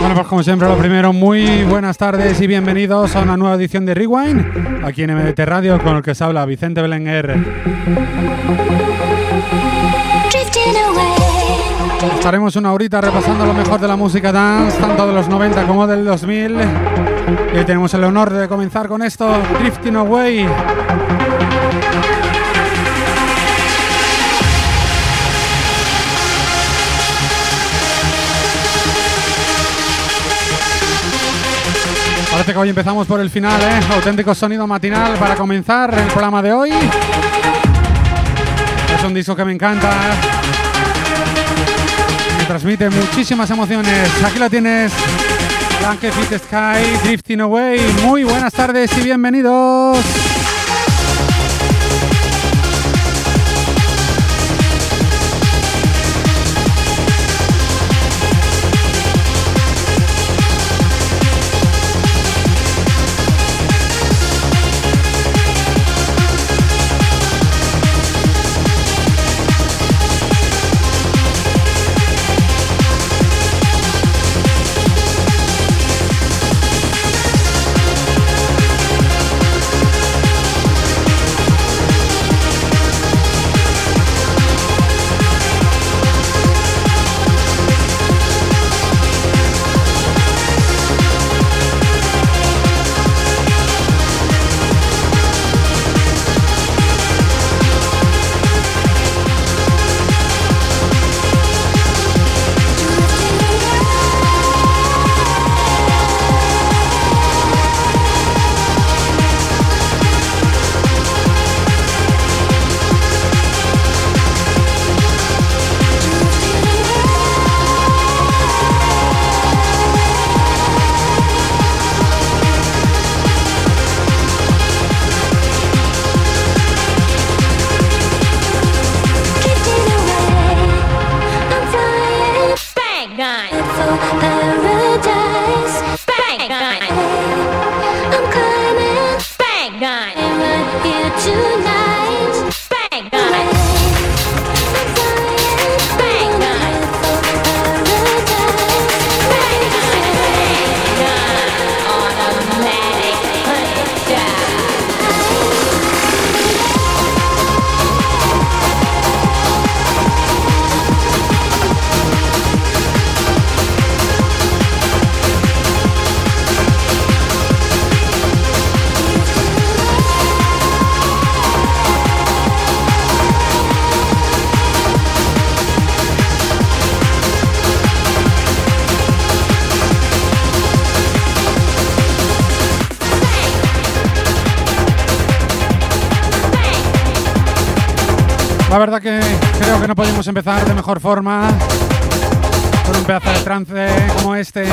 Bueno, pues como siempre, lo primero, muy buenas tardes y bienvenidos a una nueva edición de Rewind, aquí en MDT Radio, con el que se habla Vicente Belenguer. Estaremos una horita repasando lo mejor de la música dance, tanto de los 90 como del 2000. Y hoy tenemos el honor de comenzar con esto, Drifting Away. Que hoy empezamos por el final, ¿eh? Auténtico sonido matinal para comenzar el programa de hoy. Es un disco que me encanta. ¿eh? Me transmite muchísimas emociones. Aquí lo tienes. Blanket Fit Sky, Drifting Away. Muy buenas tardes y bienvenidos. Verdad que creo que no podemos empezar de mejor forma con un pedazo de trance como este.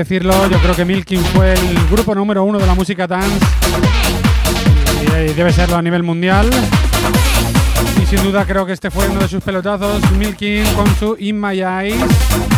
Decirlo, yo creo que Milking fue el grupo número uno de la música dance y debe serlo a nivel mundial. Y sin duda creo que este fue uno de sus pelotazos, Milking con su In My Eyes.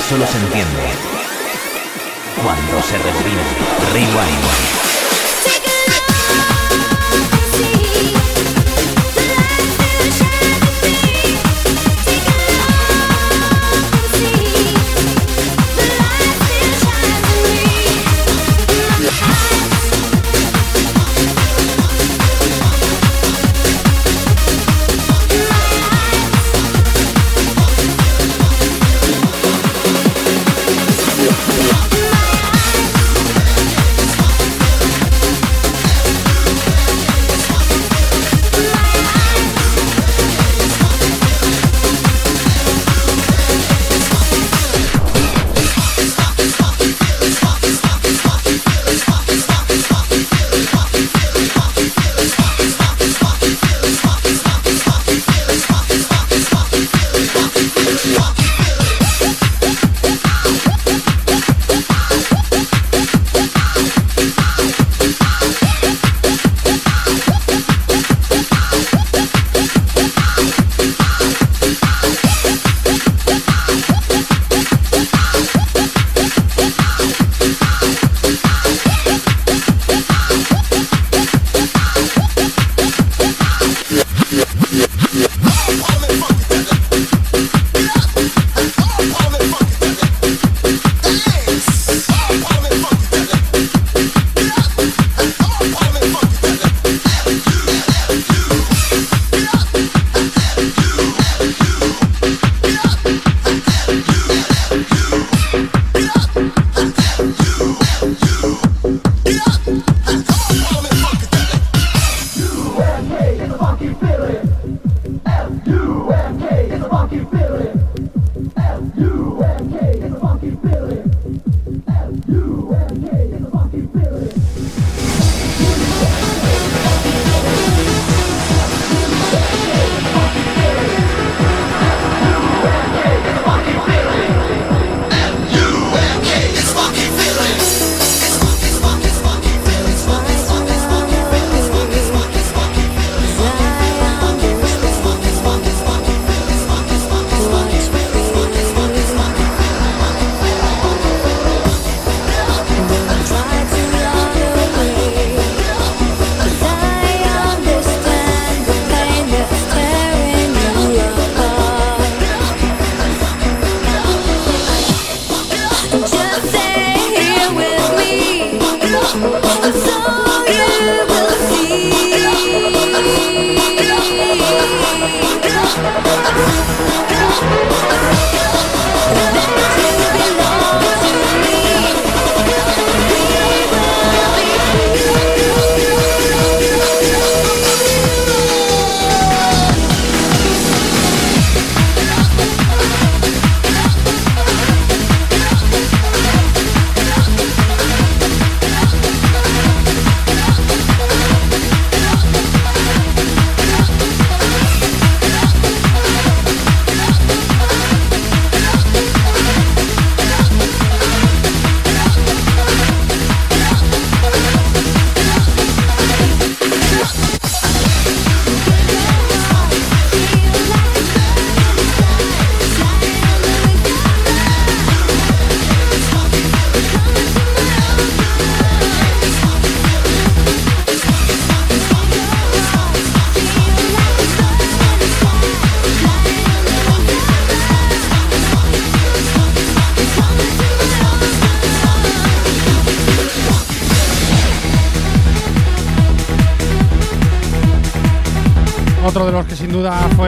solo se entiende cuando se respira. Rewind.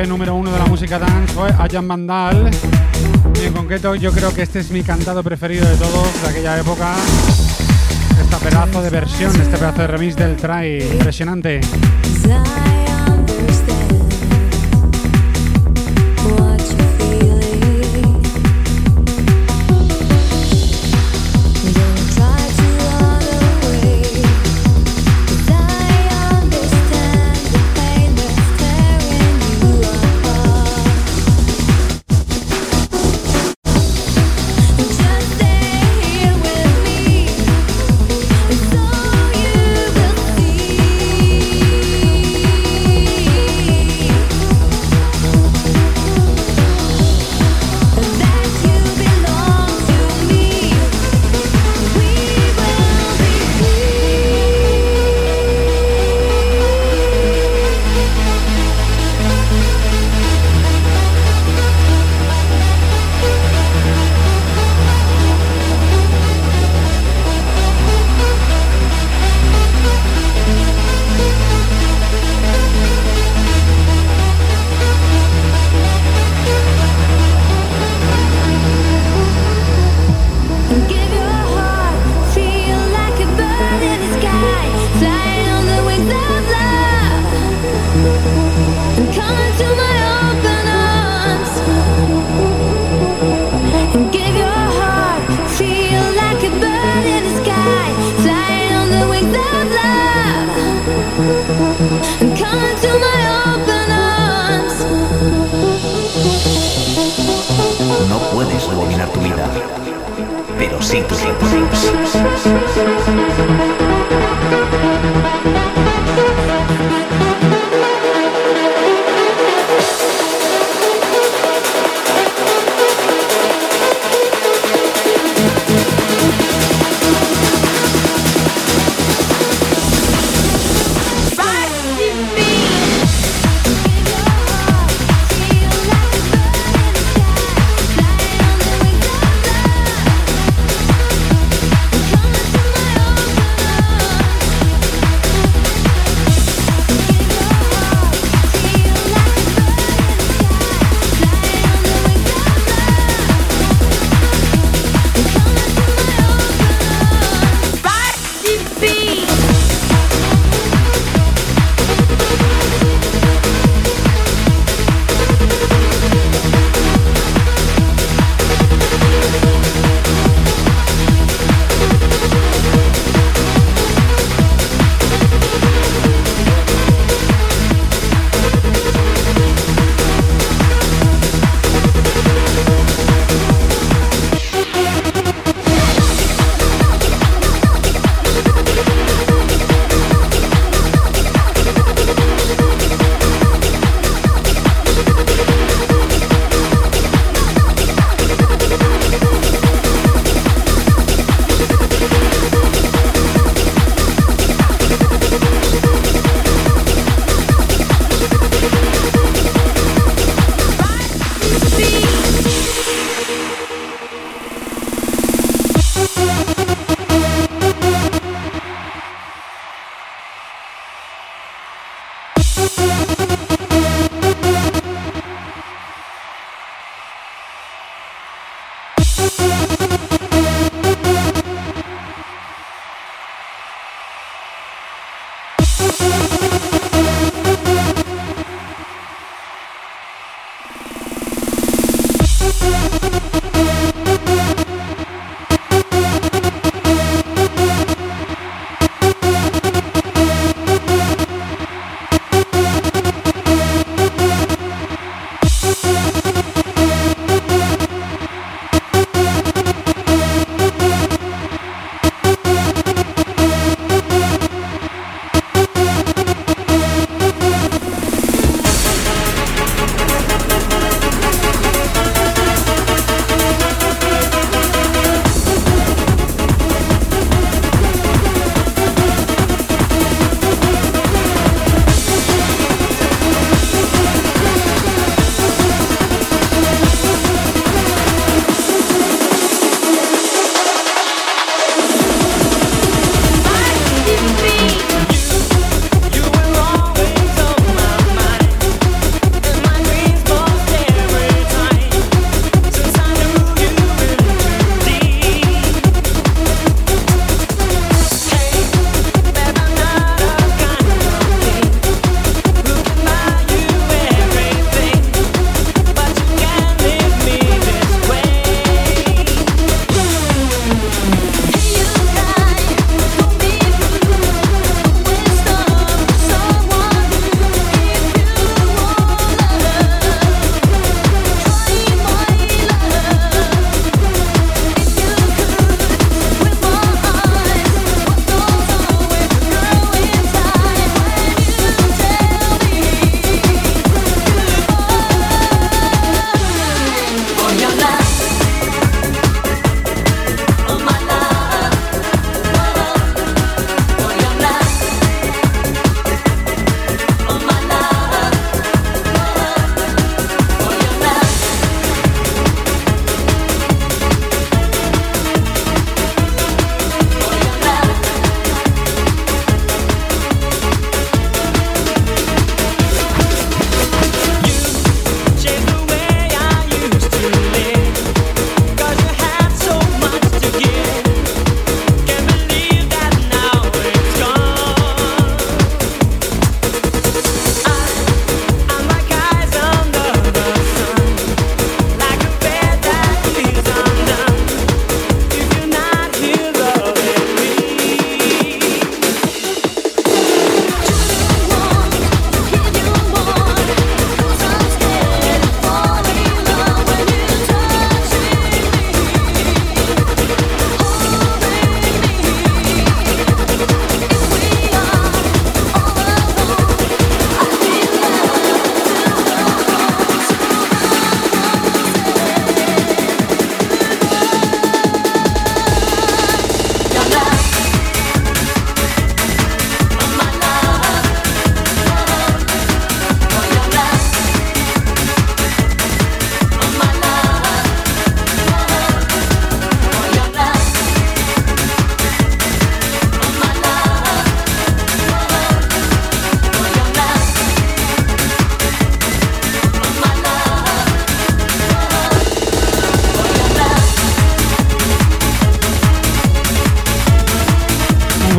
Número uno de la música dance fue Ayan Mandal. Y en concreto yo creo que este es mi cantado preferido de todos de aquella época. Esta pedazo de versión, este pedazo de remix del Try, impresionante.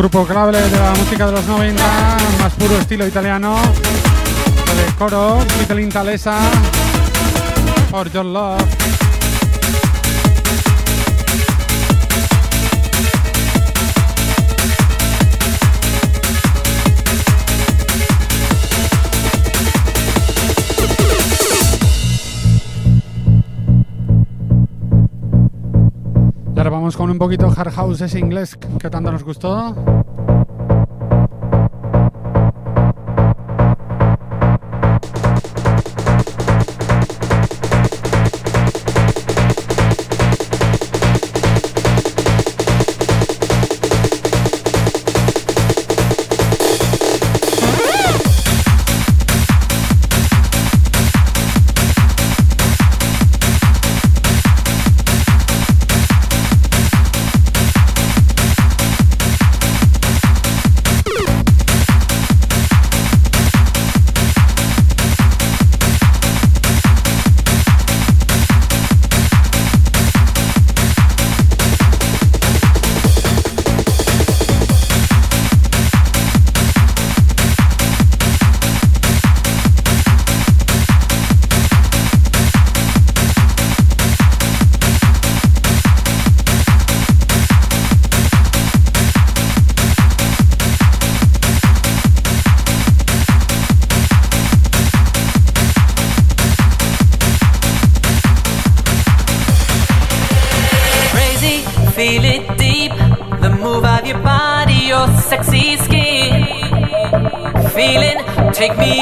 Grupo clave de la música de los 90, más puro estilo italiano, de coro, Little Talesa, For Your Love. Con un poquito hard house ese inglés que tanto nos gustó.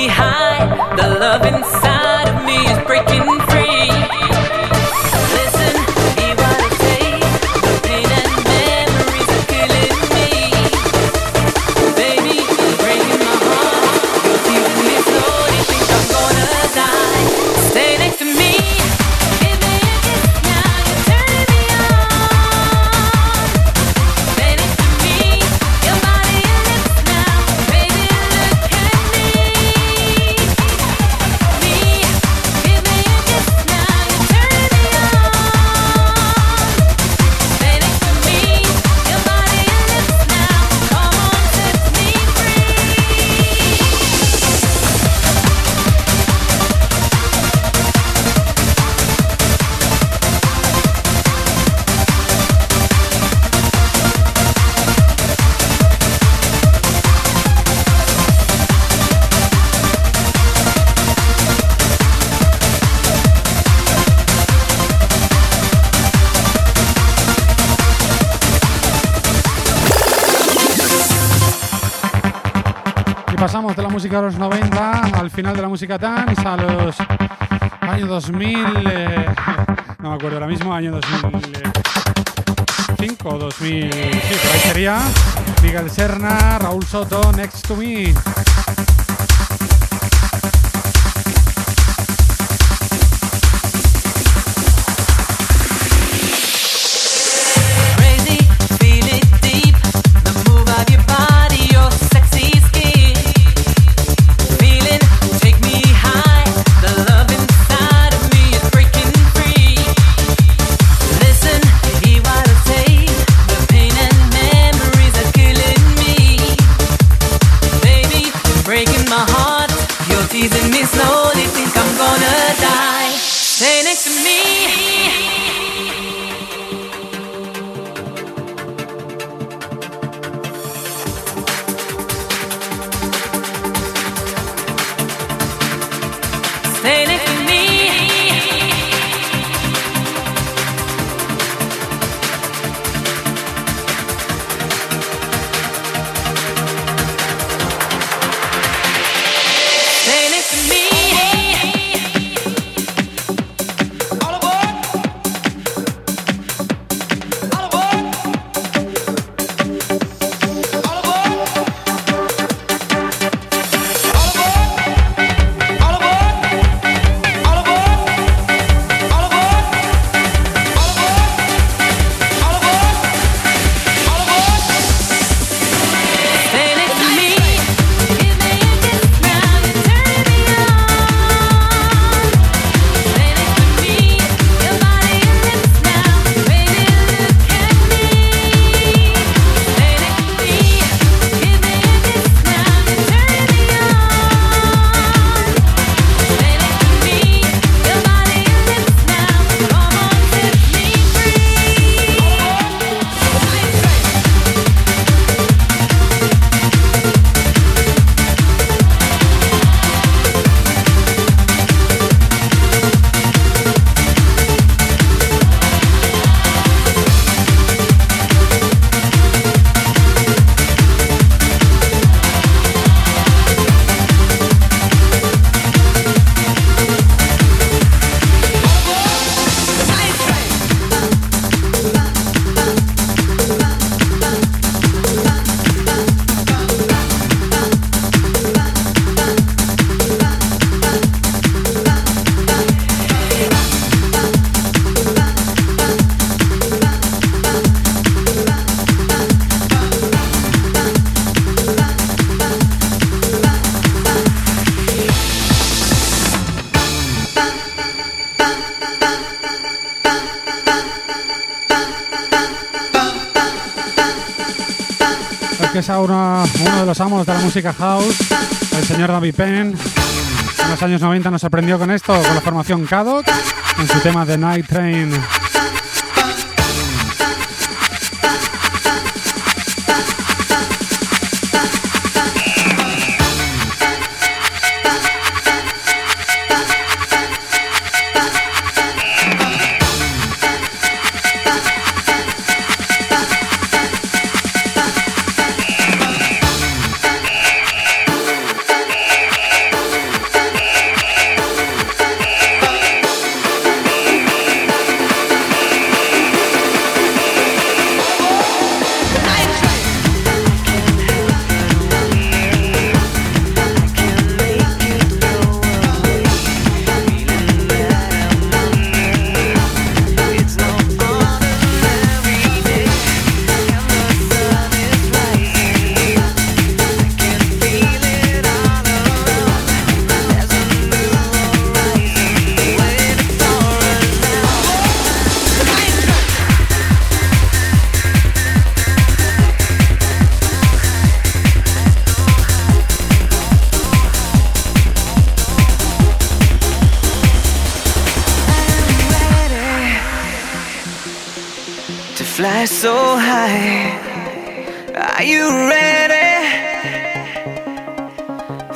hide the love inside. Música de los 90, al final de la música dance, a los años 2000, eh, no me acuerdo ahora mismo, año 2005 o 2000, sí, por ahí sería, Miguel Serna, Raúl Soto, Next to Me. heart. You're teasing me slowly, think I'm gonna die. Stay next to me. Los de la música house, el señor David Penn. En los años 90 nos sorprendió con esto, con la formación Cadot, en su tema de Night Train.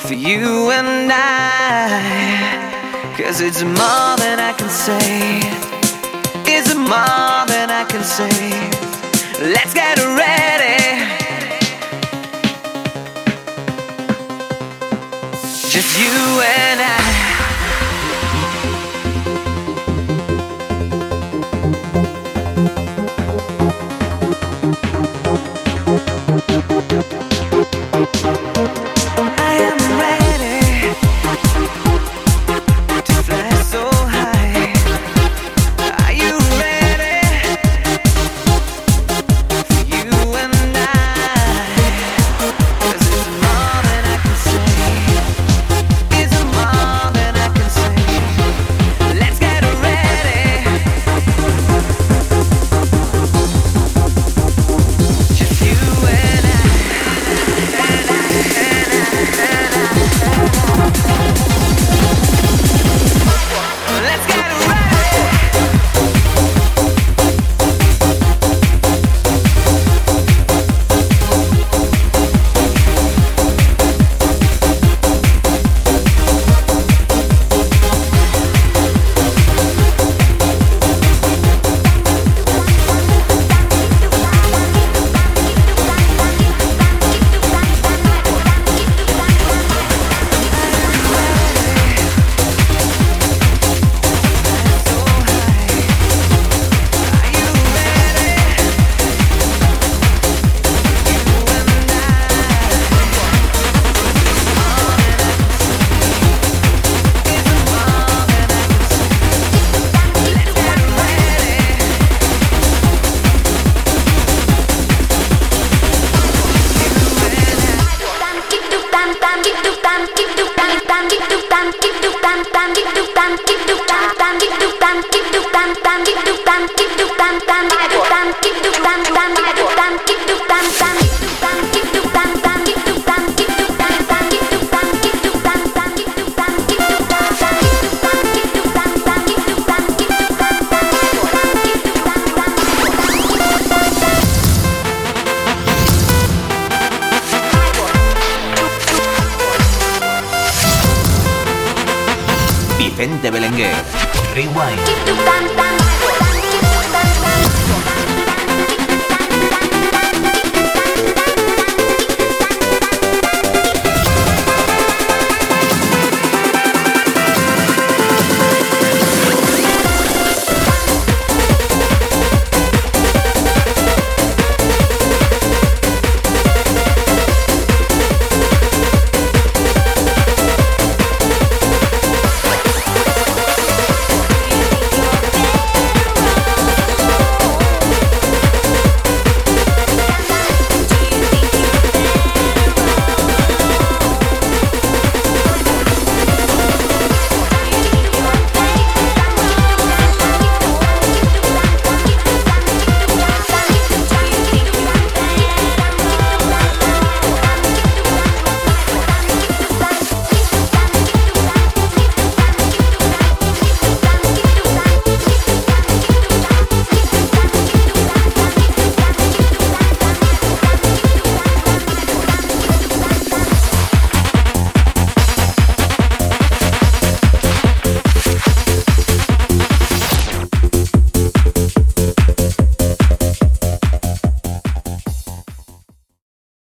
for you and I. Cause it's more than I can say. It's more than I can say. Let's get ready. Just you and I. Vicente Belenguer. Rewind.